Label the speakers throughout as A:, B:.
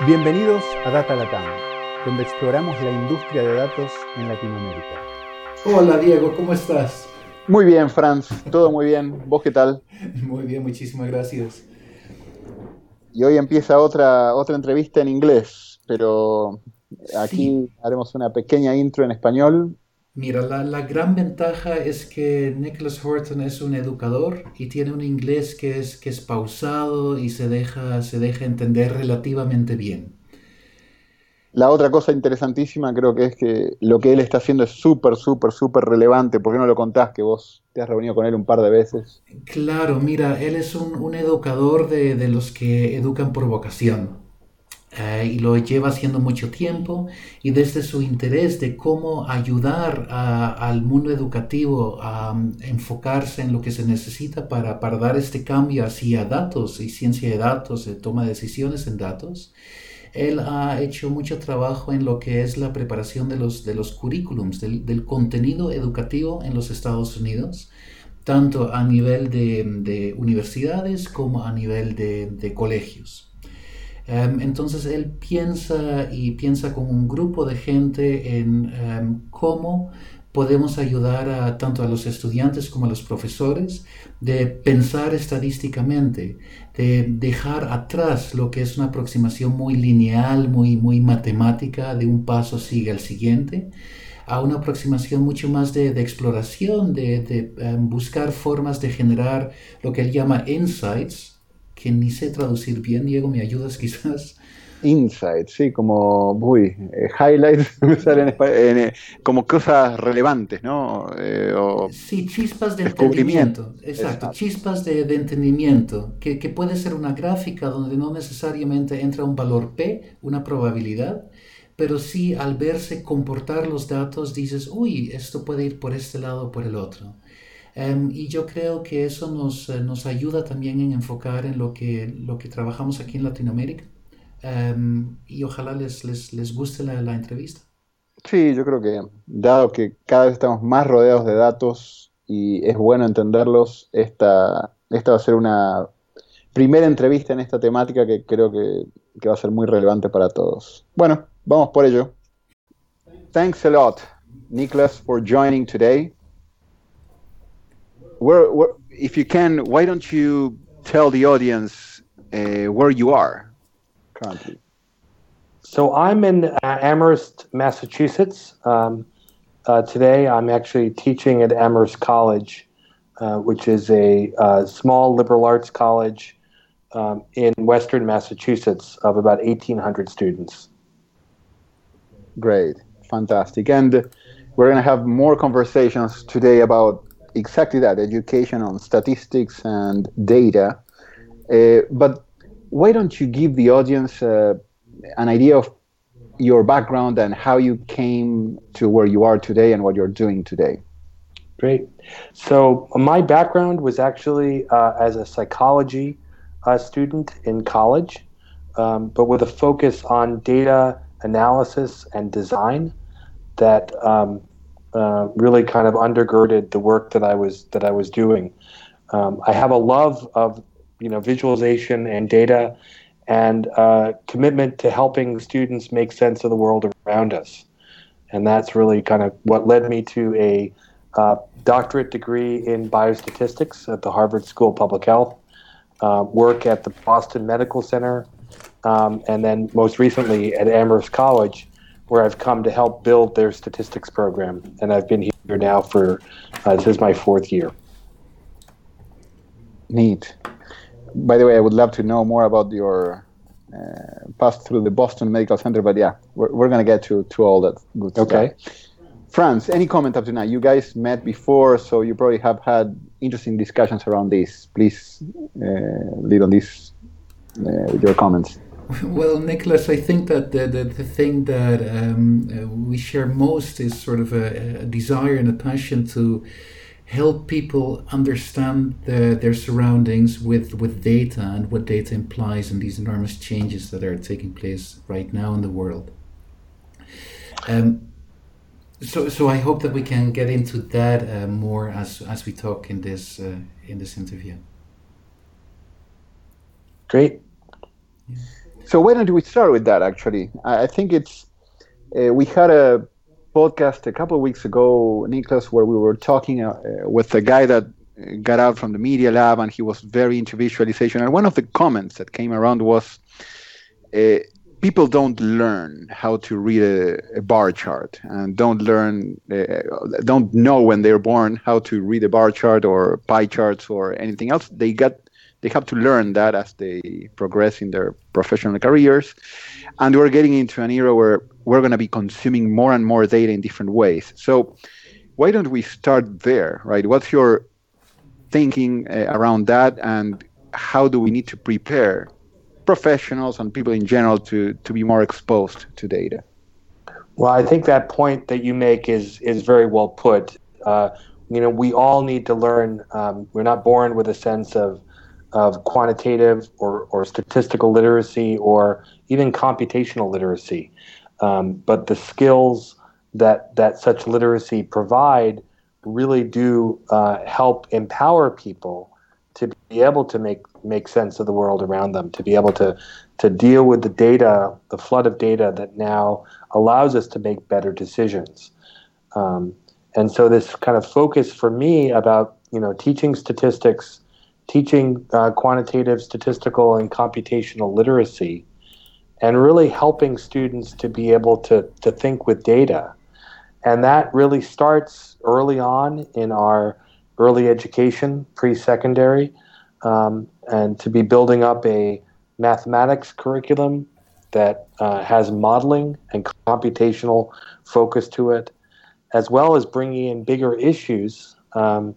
A: Bienvenidos a Data Latam, donde exploramos la industria de datos en Latinoamérica.
B: Hola Diego, ¿cómo estás?
A: Muy bien, Franz, todo muy bien. ¿Vos qué tal?
B: Muy bien, muchísimas gracias.
A: Y hoy empieza otra, otra entrevista en inglés, pero aquí haremos una pequeña intro en español
B: Mira, la, gran ventaja es que Nicholas Horton es un educador y tiene un inglés que es, que es pausado y se deja, se deja entender relativamente bien.
A: La otra cosa interesantísima creo que es que lo que él está haciendo es súper, súper, súper relevante. ¿Por qué no lo contás que vos te has reunido con él un par de veces?
B: Claro, mira, él es un, educador de, de los que educan por vocación. Eh, y lo lleva haciendo mucho tiempo y desde su interés de cómo ayudar al mundo educativo a um, enfocarse en lo que se necesita para, para, dar este cambio hacia datos y ciencia de datos, de toma de decisiones en datos. Él ha hecho mucho trabajo en lo que es la preparación de los, de los currículums, del, contenido educativo en los Estados Unidos tanto a nivel de, de universidades como a nivel de colegios. Em, entonces él piensa y piensa con un grupo de gente en em, cómo podemos ayudar a, tanto a los estudiantes como a los profesores de pensar estadísticamente, de dejar atrás lo que es una aproximación muy lineal, muy, muy matemática, de un paso sigue al siguiente, a una aproximación mucho más de, exploración, de, em, buscar formas de generar lo que él llama insights, que ni sé traducir bien, Diego, ¿me ayudas quizás?
A: Insight, sí, como, uy, eh, highlights, eh, como cosas relevantes, ¿no?
B: Eh, sí, chispas de entendimiento, exacto, chispas de, entendimiento, que, que, puede ser una gráfica donde no necesariamente entra un valor P, una probabilidad, pero sí al verse comportar los datos dices, uy, esto puede ir por este lado o por el otro. Em, y yo creo que eso nos, eh, nos, ayuda también en enfocar en lo que, lo que trabajamos aquí en Latinoamérica. Em, y ojalá les, les, les guste la, la, entrevista.
A: Sí, yo creo que dado que cada vez estamos más rodeados de datos y es bueno entenderlos, esta, esta va a ser una primera entrevista en esta temática que creo que, que va a ser muy relevante para todos. Bueno, vamos por ello. Thanks a lot, Niklas, for joining today. Where, where, if you can, why don't you tell the audience uh, where you are currently?
C: So I'm in uh, Amherst, Massachusetts. Um, uh, today, I'm actually teaching at Amherst College, uh, which is a uh, small liberal arts college um, in Western Massachusetts of about 1,800 students.
A: Great, fantastic, and we're going to have more conversations today about exactly that education on statistics and data. Uh, but why don't you give the audience uh, an idea of your background and how you came to where you are today and what you're doing today?
C: Great. So, my background was actually uh, as a psychology uh, student in college, um, but with a focus on data analysis and design that um, uh, really kind of undergirded the work that I was that I was doing. Um, I have a love of you know visualization and data, and uh, commitment to helping students make sense of the world around us, and that's really kind of what led me to a uh, doctorate degree in biostatistics at the Harvard School of Public Health, uh, work at the Boston Medical Center, um, and then most recently at Amherst College where I've come to help build their statistics program, and I've been here now for uh, this is my fourth year.
A: Neat. By the way, I would love to know more about your uh, pass through the Boston Medical Center, but yeah, we're, we're going to get to, to all that good
C: okay.
A: stuff. Franz, any comment up to now? You guys met before, so you probably have had interesting discussions around this. Please uh, lead on this uh, with your comments.
B: Well, Nicholas, I think that the, the, the thing that um, uh, we share most is sort of a, a, desire and a passion to help people understand the, their surroundings with, with data and what data implies and these enormous changes that are taking place right now in the world. Um, so, so I hope that we can get into that uh, more as, as we talk in this uh, in this interview.
C: Great.
B: Yeah.
A: So why don't we start with that? Actually, I think it's uh, we had a podcast a couple of weeks ago, Nicholas, where we were talking uh, with a guy that got out from the media lab and he was very into visualization. And one of the comments that came around was uh, people don't learn how to read a, a, bar chart and don't learn, uh, don't know when they're born how to read a bar chart or pie charts or anything else. They got they have to learn that as they progress in their professional careers. And we're getting into an era where we're going to be consuming more and more data in different ways. So why don't we start there, right? What's your thinking uh, around that, and how do we need to prepare professionals and people in general to to be more exposed to data?
C: Well, I think that point that you make is is very well put. Uh, you know, we all need to learn. Um, we're not born with a sense of of quantitative or, or statistical literacy or even computational literacy. Um, but the skills that, that such literacy provide really do uh, help empower people to be able to make, make sense of the world around them, to be able to, to deal with the data, the flood of data that now allows us to make better decisions. Um, and so this kind of focus for me about you know teaching statistics teaching uh, quantitative, statistical, and computational literacy, and really helping students to be able to, to think with data. And that really starts early on in our early education, pre secondary, um, and to be building up a mathematics curriculum that uh, has modeling and computational focus to it, as well as bringing in bigger issues. Um,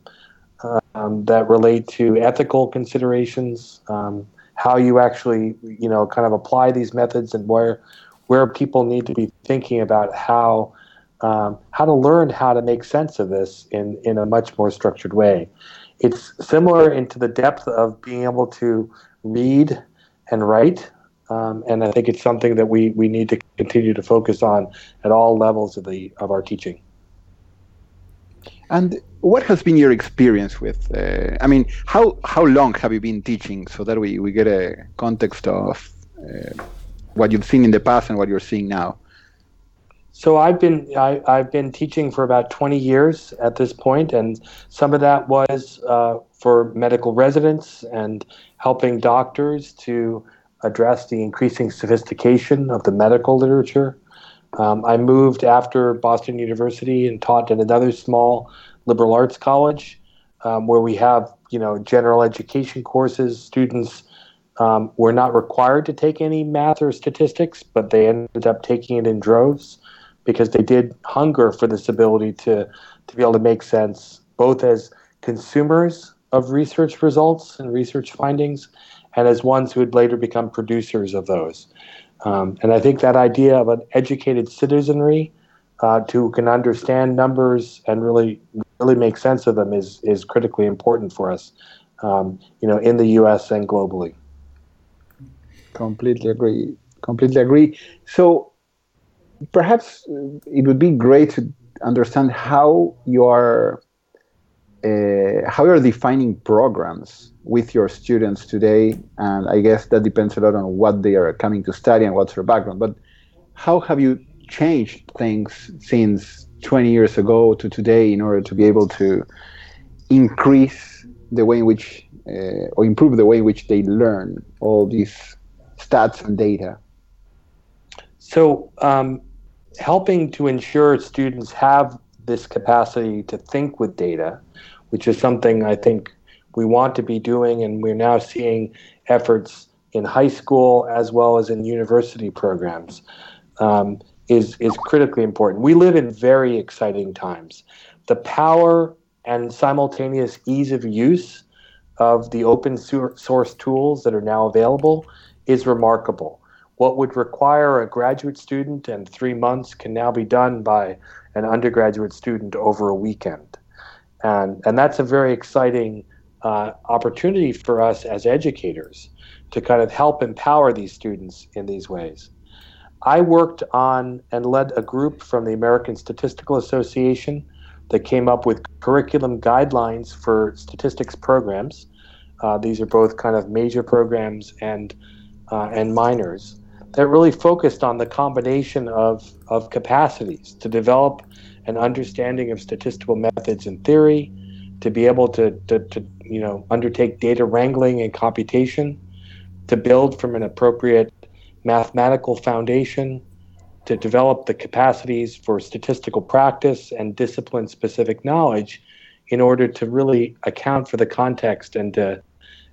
C: um, that relate to ethical considerations, um, how you actually, you know, kind of apply these methods, and where where people need to be thinking about how um, how to learn how to make sense of this in in a much more structured way. It's similar into the depth of being able to read and write. Um, and I think it's something that we, we need to continue to focus on at all levels of the of our teaching.
A: And what has been your experience with? Uh, I mean, how how long have you been teaching, so that we, we get a context of uh, what you've seen in the past and what you're seeing now?
C: So I've been I, have been teaching for about 20 years at this point, and some of that was uh, for medical residents and helping doctors to address the increasing sophistication of the medical literature. Um, I moved after Boston University and taught at another small liberal arts college um, where we have you know general education courses. Students um, were not required to take any math or statistics, but they ended up taking it in droves because they did hunger for this ability to to be able to make sense both as consumers of research results and research findings and as ones who would later become producers of those. Um, and I think that idea of an educated citizenry uh, to can understand numbers and really really make sense of them is is critically important for us, um, you know, in the U.S. and globally.
A: Completely agree. Completely agree. So, perhaps it would be great to understand how you are uh, how you're defining programs with your students today, and I guess that depends a lot on what they are coming to study and what's their background. But how have you changed things since 20 years ago to today in order to be able to increase the way in which uh, or improve the way in which they learn all these stats and data?
C: So, um, helping to ensure students have this capacity to think with data, which is something I think we want to be doing, and we're now seeing efforts in high school as well as in university programs, um, is, is critically important. We live in very exciting times. The power and simultaneous ease of use of the open source tools that are now available is remarkable. What would require a graduate student and three months can now be done by an undergraduate student over a weekend. And, and that's a very exciting uh, opportunity for us as educators to kind of help empower these students in these ways. I worked on and led a group from the American Statistical Association that came up with curriculum guidelines for statistics programs. Uh, these are both kind of major programs and uh, and minors that really focused on the combination of, of capacities to develop an understanding of statistical methods and theory, to be able to, to, to you know undertake data wrangling and computation, to build from an appropriate mathematical foundation, to develop the capacities for statistical practice and discipline specific knowledge in order to really account for the context and to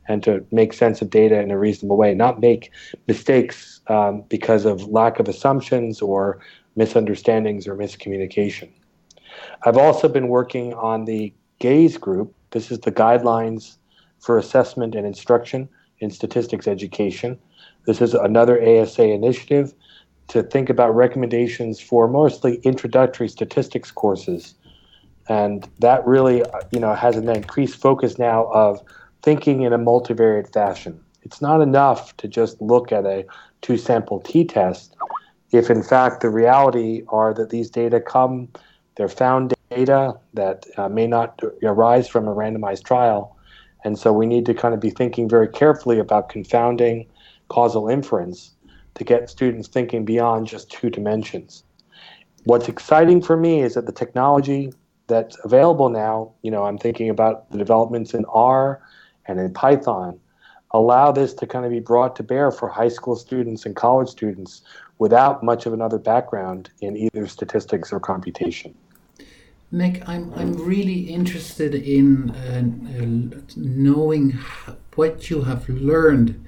C: and to make sense of data in a reasonable way, not make mistakes um, because of lack of assumptions or misunderstandings or miscommunication. I've also been working on the GAISE group. This is the Guidelines for Assessment and Instruction in Statistics Education. This is another ASA initiative to think about recommendations for mostly introductory statistics courses. And that really, you know, has an increased focus now of thinking in a multivariate fashion. It's not enough to just look at a two sample t test if in fact the reality are that these data come, they're found data that uh, may not arise from a randomized trial. And so we need to kind of be thinking very carefully about confounding causal inference to get students thinking beyond just two dimensions. What's exciting for me is that the technology that's available now, you know, I'm thinking about the developments in R and in Python, allow this to kind of be brought to bear for high school students and college students without much of another background in either statistics or computation.
B: Nick, I'm, I'm really interested in uh, uh, knowing what you have learned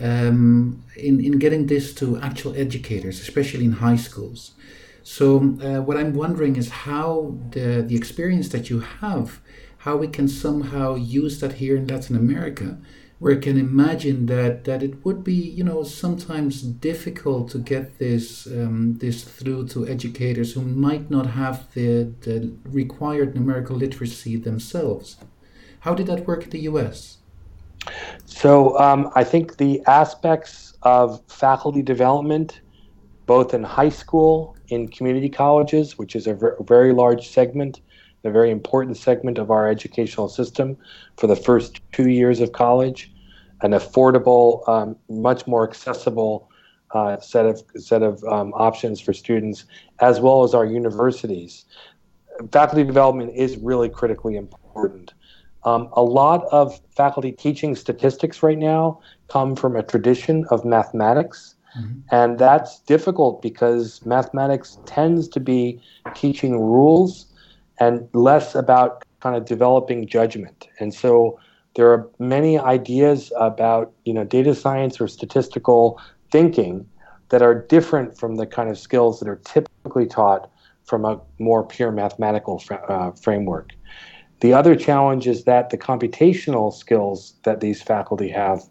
B: um, in, in getting this to actual educators, especially in high schools. So, uh, what I'm wondering is how the, the experience that you have, how we can somehow use that here in Latin America, where I can imagine that, that it would be, you know, sometimes difficult to get this um, this through to educators who might not have the, the required numerical literacy themselves. How did that work in the US?
C: So um, I think the aspects of faculty development, both in high school, in community colleges, which is a ver- very large segment, a very important segment of our educational system for the first two years of college, an affordable, um, much more accessible uh, set of set of um, options for students, as well as our universities. Faculty development is really critically important. Um, a lot of faculty teaching statistics right now come from a tradition of mathematics, mm-hmm. and that's difficult because mathematics tends to be teaching rules and less about kind of developing judgment. And so there are many ideas about you know data science or statistical thinking that are different from the kind of skills that are typically taught from a more pure mathematical fr- uh, framework. The other challenge is that the computational skills that these faculty have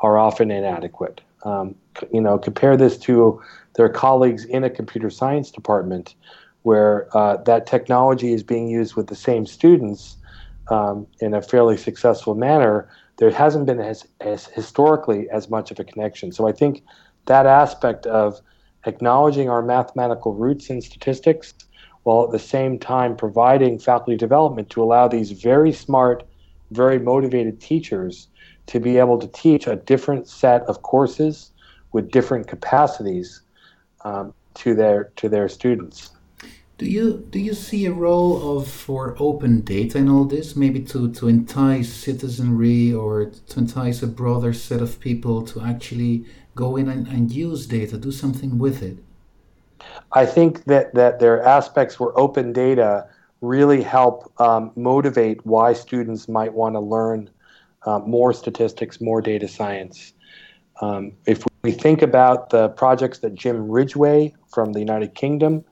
C: are often inadequate. Um, you know, compare this to their colleagues in a computer science department, where uh, that technology is being used with the same students um, in a fairly successful manner. There hasn't been as, as historically as much of a connection. So I think that aspect of acknowledging our mathematical roots in statistics while at the same time providing faculty development to allow these very smart, very motivated teachers to be able to teach a different set of courses with different capacities um, to their to their students.
B: Do you do you see a role of for open data in all this, maybe to to entice citizenry or to entice a broader set of people to actually go in and, and use data, do something with it?
C: I think that, that there are aspects where open data really help um, motivate why students might want to learn uh, more statistics, more data science. Um, if we think about the projects that Jim Ridgway from the United Kingdom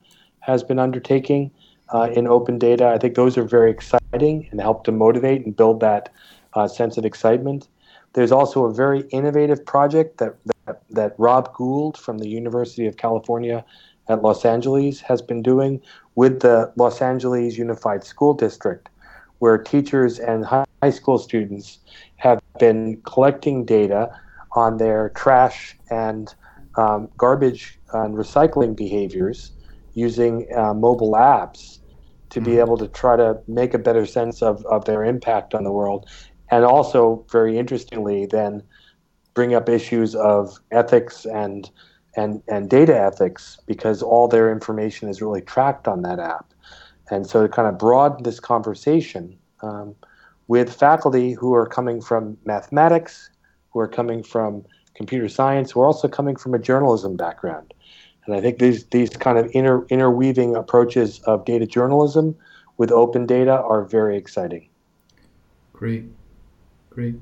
C: has been undertaking uh, in open data, I think those are very exciting and help to motivate and build that uh, sense of excitement. There's also a very innovative project that, that, that Rob Gould from the University of California at Los Angeles has been doing with the Los Angeles Unified School District, where teachers and high school students have been collecting data on their trash and um, garbage and recycling behaviors using uh, mobile apps to be mm-hmm. able to try to make a better sense of, of their impact on the world. And also, very interestingly, then bring up issues of ethics and and and data ethics because all their information is really tracked on that app, and so to kind of broaden this conversation um, with faculty who are coming from mathematics, who are coming from computer science, who are also coming from a journalism background. And I think these these kind of inter, interweaving approaches of data journalism with open data are very exciting.
B: Great, great.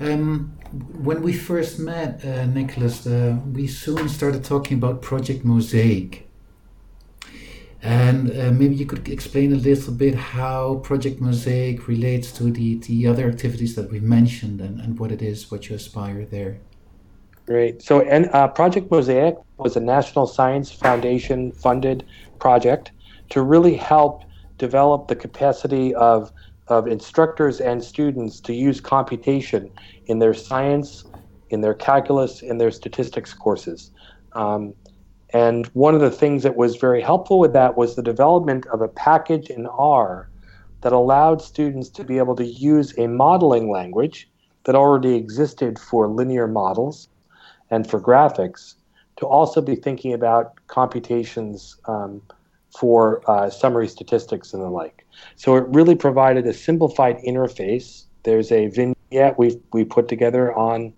B: Um, when we first met, uh, Nicholas, uh, we soon started talking about Project Mosaic. And uh, maybe you could explain a little bit how Project Mosaic relates to the, the other activities that we mentioned and, and what it is, what you aspire there.
C: Great. So, and uh, Project Mosaic was a National Science Foundation funded project to really help develop the capacity of of instructors and students to use computation in their science, in their calculus, in their statistics courses. Um, and one of the things that was very helpful with that was the development of a package in R that allowed students to be able to use a modeling language that already existed for linear models and for graphics to also be thinking about computations um, for uh, summary statistics and the like. So it really provided a simplified interface. There's a vignette we we put together on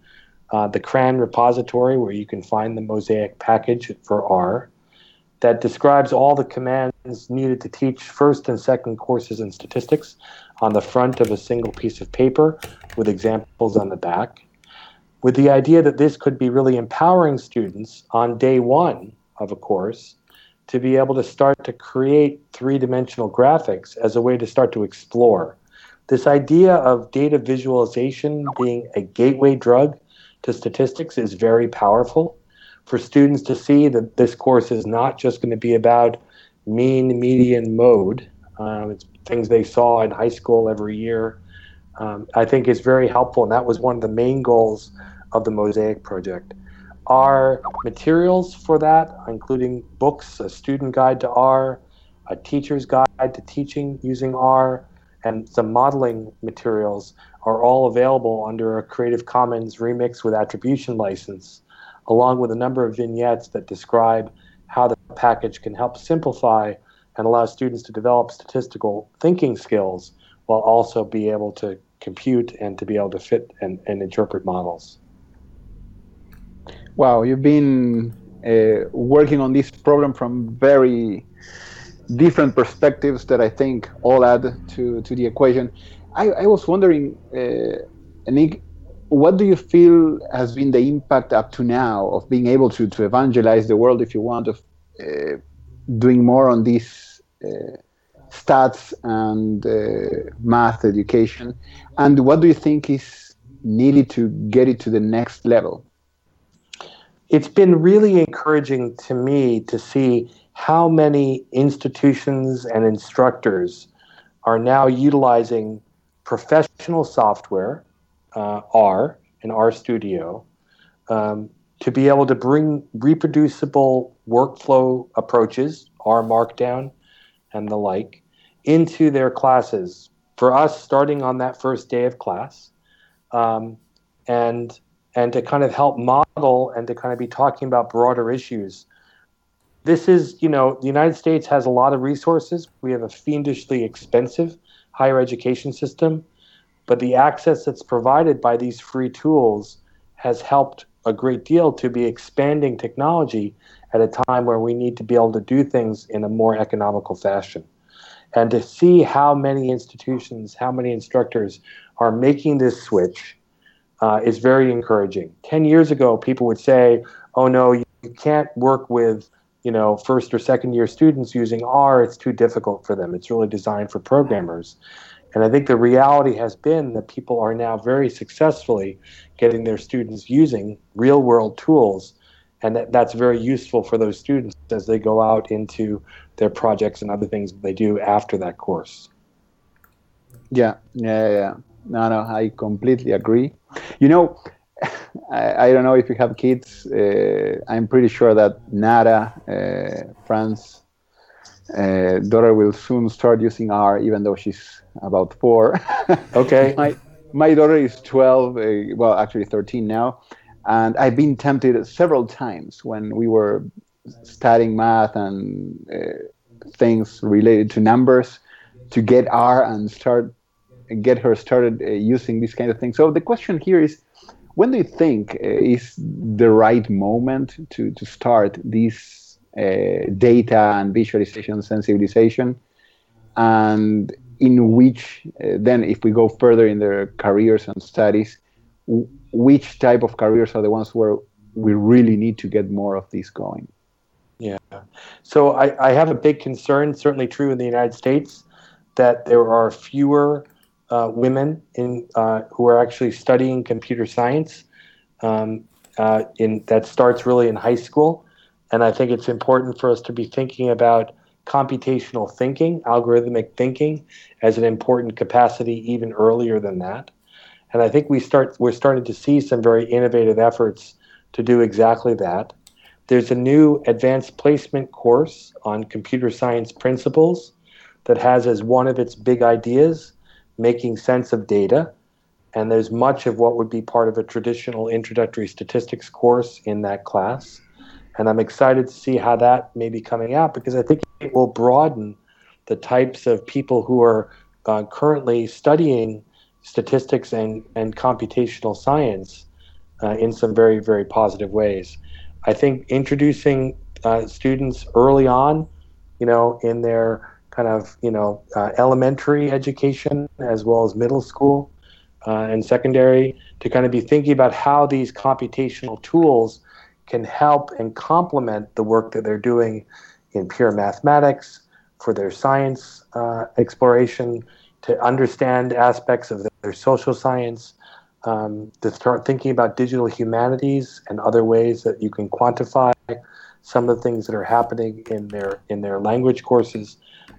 C: uh, the CRAN repository where you can find the Mosaic package for R that describes all the commands needed to teach first and second courses in statistics on the front of a single piece of paper with examples on the back. With the idea that this could be really empowering students on day one of a course to be able to start to create three dimensional graphics as a way to start to explore. This idea of data visualization being a gateway drug to statistics is very powerful. For students to see that this course is not just going to be about mean, median, mode, um, it's things they saw in high school every year, um, I think is very helpful. And that was one of the main goals of the Mosaic project. Our materials for that, including books, a student guide to R, a teacher's guide to teaching using R, and some modeling materials are all available under a Creative Commons Remix with Attribution license, along with a number of vignettes that describe how the package can help simplify and allow students to develop statistical thinking skills while also be able to compute and to be able to fit and, and interpret models.
A: Wow, you've been uh, working on this problem from very different perspectives that I think all add to, to the equation. I, I was wondering, uh, Nick, what do you feel has been the impact up to now of being able to, to evangelize the world, if you want, of uh, doing more on this uh, stats and uh, math education? And what do you think is needed to get it to the next level?
C: it's been really encouraging to me to see how many institutions and instructors are now utilizing professional software, uh, R and RStudio, um, to be able to bring reproducible workflow approaches, R Markdown and the like, into their classes. For us, starting on that first day of class, um, and and to kind of help model and to kind of be talking about broader issues. This is, you know, the United States has a lot of resources. We have a fiendishly expensive higher education system, but the access that's provided by these free tools has helped a great deal to be expanding technology at a time where we need to be able to do things in a more economical fashion. And to see how many institutions, how many instructors are making this switch uh, is very encouraging. Ten years ago, people would say, "Oh no, you, you can't work with." you know first or second year students using R it's too difficult for them it's really designed for programmers and I think the reality has been that people are now very successfully getting their students using real world tools and that, that's very useful for those students as they go out into their projects and other things they do after that course
A: yeah yeah yeah no no i completely agree you know, I, I, don't know if you have kids. Uh, I'm pretty sure that Nara, uh, Fran's uh, daughter, will soon start using R, even though she's about four.
C: Okay.
A: my, my daughter is 12, uh, well, actually 13 now, And I've been tempted several times when we were studying math and uh, things related to numbers to get R and start get her started uh, using these kind of things. So the question here is, when do you think uh, is the right moment to, to start this uh, data and visualization sensibilization? And in which, uh, then if we go further in their careers and studies, which type of careers are the ones where we really need to get more of this going?
C: Yeah. So I, I have a big concern, certainly true in the United States, that there are fewer uh, women in uh, who are actually studying computer science. Um, uh, in that starts really in high school, and I think it's important for us to be thinking about computational thinking, algorithmic thinking, as an important capacity even earlier than that. And I think we start we're starting to see some very innovative efforts to do exactly that. There's a new advanced placement course on computer science principles that has as one of its big ideas making sense of data. And there's much of what would be part of a traditional introductory statistics course in that class. And I'm excited to see how that may be coming out because I think it will broaden the types of people who are uh, currently studying statistics and, and computational science uh, in some very, very positive ways. I think introducing uh, students early on, you know, in their kind of you know uh, elementary education as well as middle school uh, and secondary to kind of be thinking about how these computational tools can help and complement the work that they're doing in pure mathematics for their science uh, exploration to understand aspects of their social science um, to start thinking about digital humanities and other ways that you can quantify some of the things that are happening in their in their language courses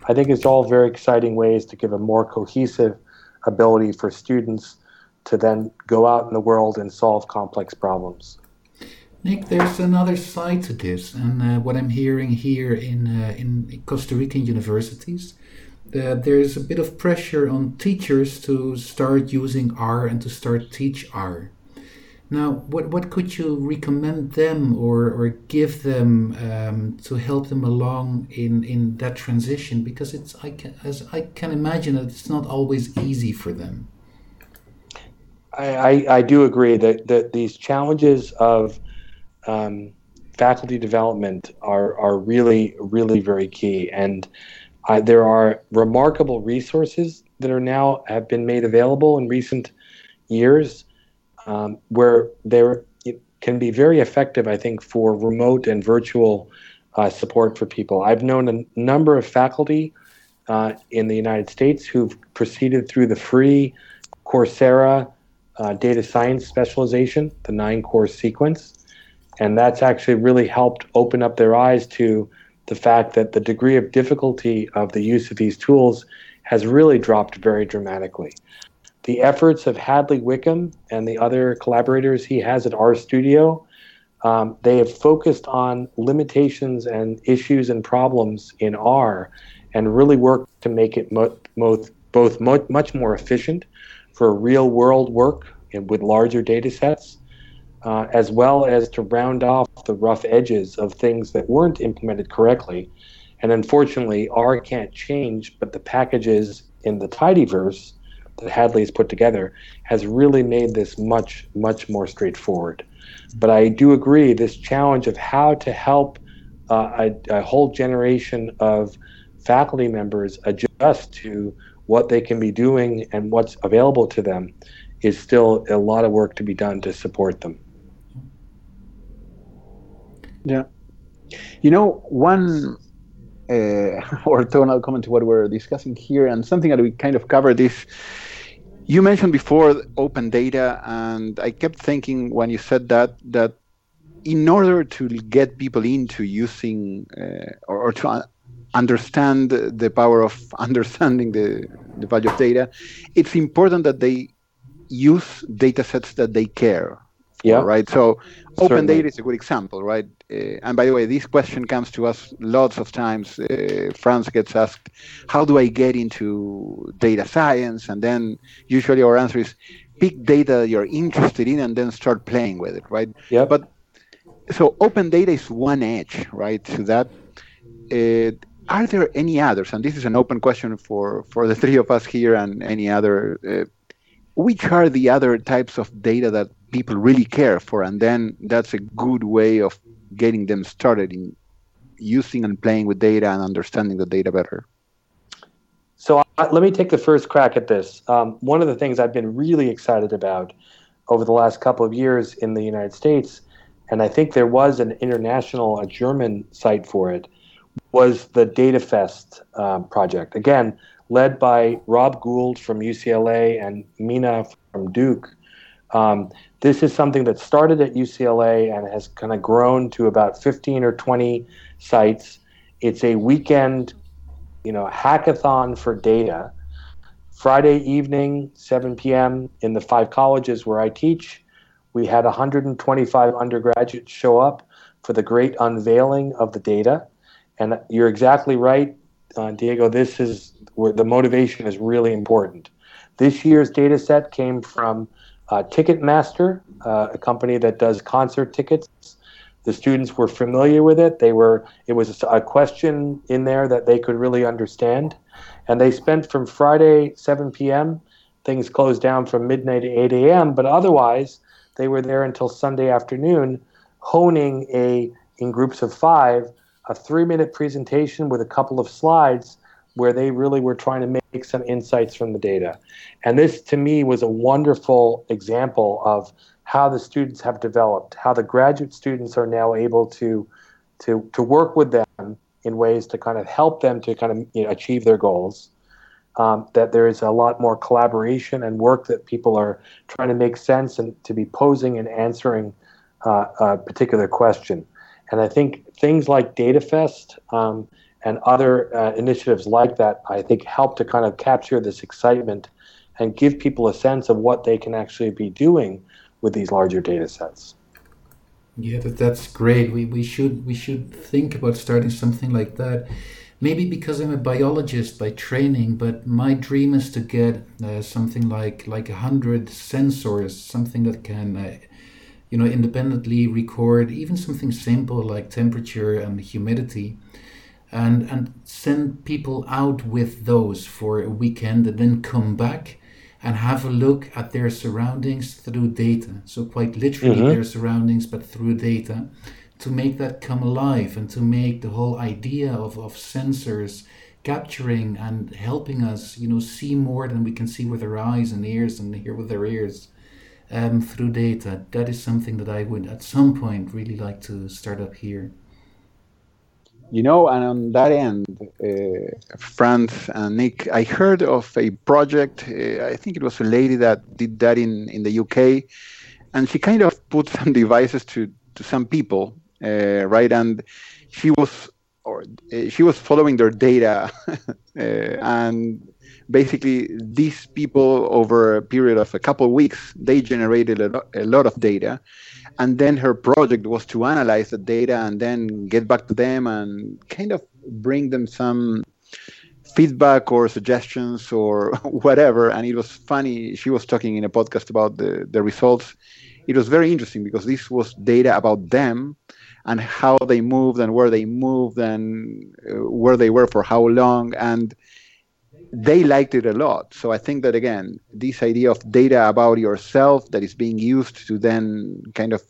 C: I think it's all very exciting ways to give a more cohesive ability for students to then go out in the world and solve complex problems.
B: Nick, there's another side to this, and uh, what I'm hearing here in uh, in Costa Rican universities, that there's a bit of pressure on teachers to start using R and to start teach R. Now, what, what could you recommend them or, or give them um, to help them along in, in that transition? Because it's I can, as I can imagine that it's not always easy for them.
C: I, I, I do agree that, that these challenges of um, faculty development are, are really, really very key. And uh, there are remarkable resources that are now have been made available in recent years um, where there can be very effective, I think, for remote and virtual uh, support for people. I've known a number of faculty uh, in the United States who've proceeded through the free Coursera uh, data science specialization, the nine course sequence. And that's actually really helped open up their eyes to the fact that the degree of difficulty of the use of these tools has really dropped very dramatically. The efforts of Hadley Wickham and the other collaborators he has at RStudio, um, they have focused on limitations and issues and problems in R and really worked to make it mo- mo- both mo- much more efficient for real world work and with larger data sets, uh, as well as to round off the rough edges of things that weren't implemented correctly. And unfortunately, R can't change, but the packages in the tidyverse that Hadley has put together has really made this much, much more straightforward. But I do agree this challenge of how to help uh, a, a whole generation of faculty members adjust to what they can be doing and what's available to them is still a lot of work to be done to support them.
A: Yeah. You know, one uh, orthogonal comment to what we're discussing here, and something that we kind of covered is you mentioned before open data, and I kept thinking when you said that that in order to get people into using uh, or, or, to understand the power of understanding the, the value of data, it's important that they use data sets that they care yeah. right? So open Certainly. data is a good example, right? Uh, and by the way, this question comes to us lots of times. Uh, Franz gets asked, "How do I get into data science?" And then usually our answer is, pick data you're interested in and then start playing with it, right?
C: Yeah.
A: But so open data is one edge, right? To that. Uh, are there any others? And this is an open question for for the three of us here and any other. Uh, which are the other types of data that people really care for, and then that's a good way of getting them started in using and playing with data and understanding the data better.
C: So uh, let me take the first crack at this. Um, one of the things I've been really excited about over the last couple of years in the United States, and I think there was an international, a German site for it, was the DataFest um, project. Again, led by Rob Gould from UCLA and Mine from Duke. Um, this is something that started at UCLA and has kind of grown to about 15 or 20 sites. It's a weekend, you know, hackathon for data. Friday evening, 7 p.m. in the five colleges where I teach, we had 125 undergraduates show up for the great unveiling of the data. And you're exactly right, uh, Diego. This is where the motivation is really important. This year's data set came from uh, Ticketmaster, uh, a company that does concert tickets. The students were familiar with it. They were. It was a question in there that they could really understand, and they spent from Friday 7 p.m. Things closed down from midnight to 8 a.m. But otherwise, they were there until Sunday afternoon, honing a in groups of five a three-minute presentation with a couple of slides where they really were trying to make some insights from the data. And this, to me, was a wonderful example of how the students have developed, how the graduate students are now able to, to, to work with them in ways to kind of help them to kind of you know, achieve their goals. Um, that there is a lot more collaboration and work that people are trying to make sense and to be posing and answering uh, a particular question. And I think things like DataFest um, and other uh, initiatives like that, I think, help to kind of capture this excitement and give people a sense of what they can actually be doing with these larger data sets.
B: Yeah, that, that's great. We, we should we should think about starting something like that. Maybe because I'm a biologist by training, but my dream is to get uh, something like like a hundred sensors, something that can, uh, you know, independently record even something simple like temperature and humidity, and and send people out with those for a weekend and then come back and have a look at their surroundings through data. So quite literally mm-hmm. their surroundings but through data to make that come alive and to make the whole idea of, of sensors capturing and helping us you know see more than we can see with our eyes and ears and hear with our ears um, through data. That is something that i would at some point really like to start up here
A: you know, and on that end, uh, Franz and Nick, I heard of a project. Uh, I think it was a lady that did that in, in the UK, and she kind of put some devices to, to some people, uh, right? And she was or uh, she was following their data, uh, and basically these people over a period of a couple of weeks they generated a, a lot of data and then her project was to analyze the data and then get back to them and kind of bring them some feedback or suggestions or whatever. And it was funny she was talking in a podcast about the, the results. It was very interesting because this was data about them and how they moved and where they moved and uh, where they were for how long. And they liked it a lot. So I think that again, this idea of data about yourself that is being used to then kind of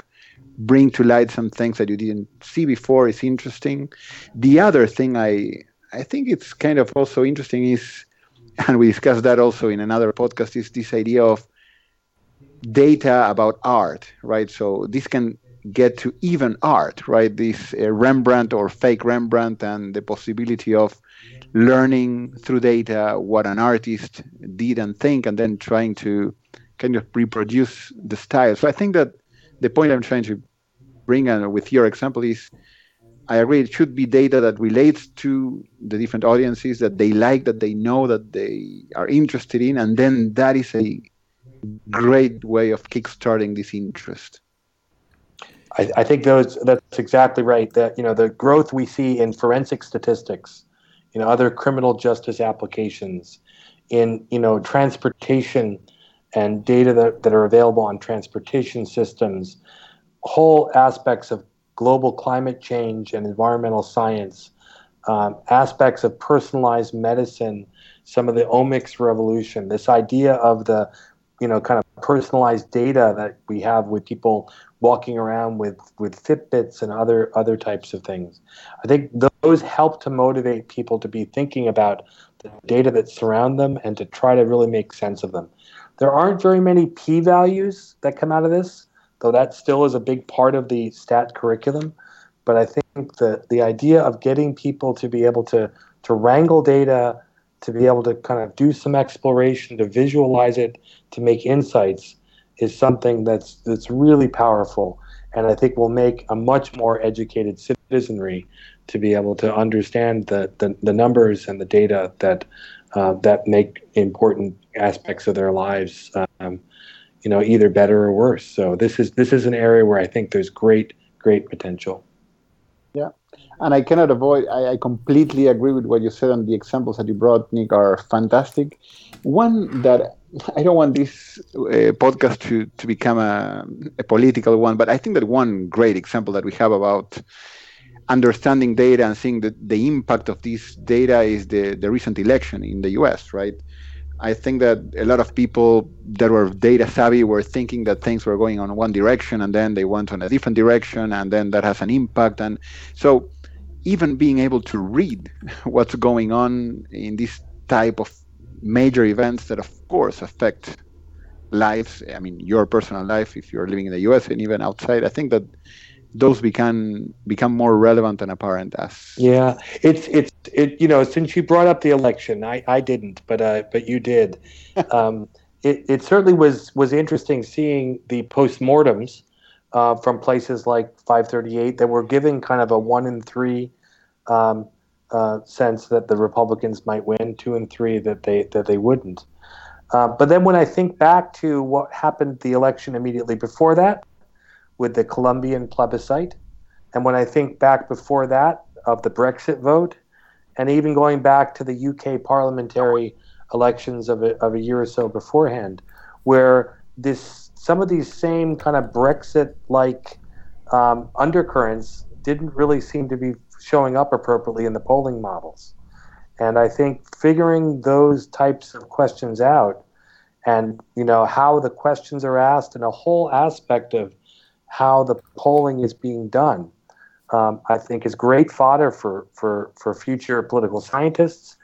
A: bring to light some things that you didn't see before is interesting. The other thing I I think it's kind of also interesting is, and we discussed that also in another podcast, is this idea of data about art, right? So this can get to even art, right? This uh, Rembrandt or fake Rembrandt and the possibility of learning through data what an artist did and think, and then trying to kind of reproduce the style. So I think that the point I'm trying to bring uh, with your example is I agree it should be data that relates to the different audiences that they like, that they know, that they are interested in, and then that is a great way of kickstarting this interest.
C: I, I think those that's exactly right. That you know the growth we see in forensic statistics in other criminal justice applications, in you know transportation and data that, that are available on transportation systems, whole aspects of global climate change and environmental science, um, aspects of personalized medicine, some of the omics revolution, this idea of the you know kind of personalized data that we have with people walking around with with Fitbits and other other types of things. I think those help to motivate people to be thinking about the data that surround them and to try to really make sense of them. There aren't very many p values that come out of this, though that still is a big part of the stat curriculum. But I think the the idea of getting people to be able to to wrangle data, to be able to kind of do some exploration, to visualize it, to make insights is something that's that's really powerful. And I think will make a much more educated citizenry to be able to understand the, the, the numbers and the data that uh, that make important aspects of their lives um, you know either better or worse. So this is this is an area where I think there's great great potential
A: yeah and I cannot avoid I, I completely agree with what you said and the examples that you brought Nick are fantastic one that I don't want this uh, podcast to, to become a, a, political one, but I think that one great example that we have about understanding data and seeing the, the impact of this data is the, the recent election in the US, right? I think that a lot of people that were data savvy were thinking that things were going on one direction and then they went on a different direction and then that has an impact. And so even being able to read what's going on in this type of major events that, of course, affect lives. I mean, your personal life, if you're living in the U.S. and even outside. I think that those become become more relevant and apparent as.
C: Yeah, it's it's it. You know, since you brought up the election, I I didn't, but uh, but you did. um, it it certainly was was interesting seeing the postmortems. Uh, from places like 538 that were giving kind of a one in three um, uh, sense that the Republicans might win, two and three that they that they wouldn't. Uh, but then when I think back to what happened the election immediately before that, with the Colombian plebiscite, and when I think back before that of the Brexit vote, and even going back to the UK parliamentary elections of a, of a year or so beforehand, where this some of these same kind of Brexit-like um, undercurrents didn't really seem to be showing up appropriately in the polling models. And I think figuring those types of questions out and you know how the questions are asked and a whole aspect of how the polling is being done, um, I think is great fodder for, for, for future political scientists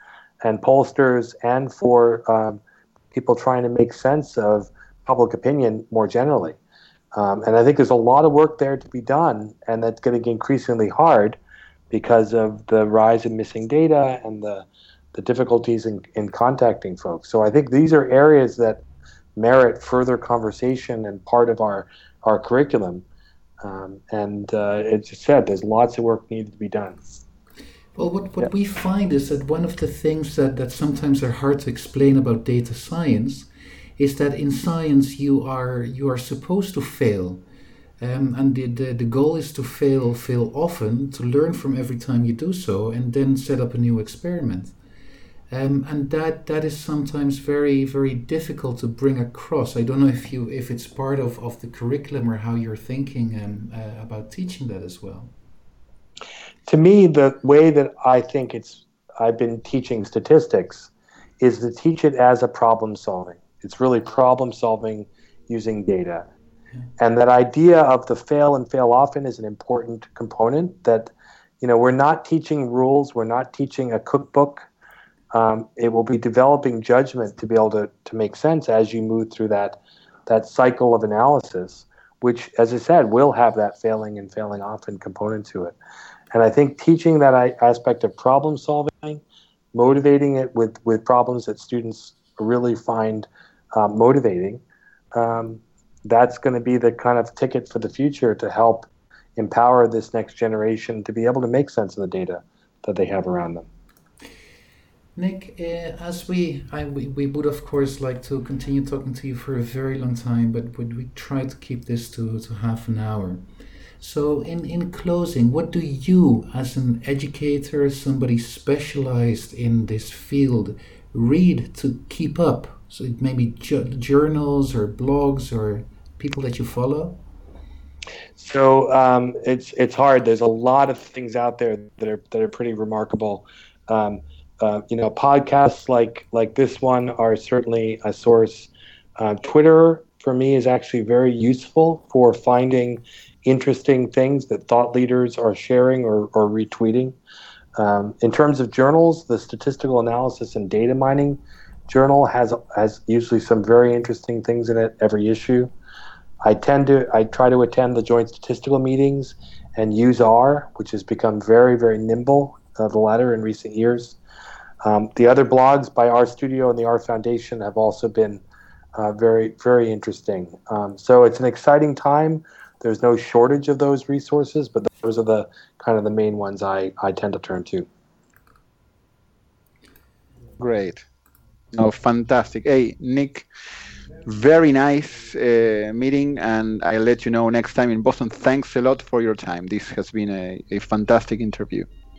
C: and pollsters and for um, people trying to make sense of public opinion more generally. Um, and I think there's a lot of work there to be done, and that's getting increasingly hard because of the rise in missing data and the, the difficulties in, in contacting folks. So I think these are areas that merit further conversation and part of our, our curriculum. Um, and uh, as you said, there's lots of work needed to be done.
B: Well, what, what yeah. we find is that one of the things that, that sometimes are hard to explain about data science is that in science you are you are supposed to fail um, and the, the, the goal is to fail, fail often, to learn from every time you do so, and then set up a new experiment. Um, and that that is sometimes very very difficult to bring across. I don't know if you if it's part of, of the curriculum or how you're thinking um, uh, about teaching that as well.
C: To me, the way that I think it's I've been teaching statistics is to teach it as a problem solving. It's really problem solving using data. And that idea of the fail and fail often is an important component that, you know, we're not teaching rules, we're not teaching a cookbook. Um, it will be developing judgment to be able to, to make sense as you move through that, that cycle of analysis, which, as I said, will have that failing and failing often component to it. And I think teaching that aspect of problem solving, motivating it with, with problems that students really find uh, motivating, um, that's going to be the kind of ticket for the future to help empower this next generation to be able to make sense of the data that they have around them.
B: Nick, uh, as we, I, we, we would of course like to continue talking to you for a very long time, but would we try to keep this to, to half an hour? So, in, in closing, what do you, as an educator, somebody specialized in this field, read to keep up So maybe journals or blogs or people that you follow.
C: So um, it's it's hard. There's a lot of things out there that are that are pretty remarkable. Um, uh, you know, podcasts like like this one are certainly a source. Uh, Twitter for me is actually very useful for finding interesting things that thought leaders are sharing or, or retweeting. Um, in terms of journals, the Statistical Analysis and Data Mining Journal has has usually some very interesting things in it every issue. I tend to I try to attend the joint statistical meetings and use R, which has become very very nimble. Uh, the latter in recent years. Um, the other blogs by RStudio and the R Foundation have also been uh, very very interesting. Um, so it's an exciting time. There's no shortage of those resources, but those are the kind of the main ones I, I tend to turn to.
A: Great. No, fantastic. Hey, Nick, very nice uh, meeting, and I'll let you know next time in Boston. Thanks a lot for your time. This has been a, a fantastic interview.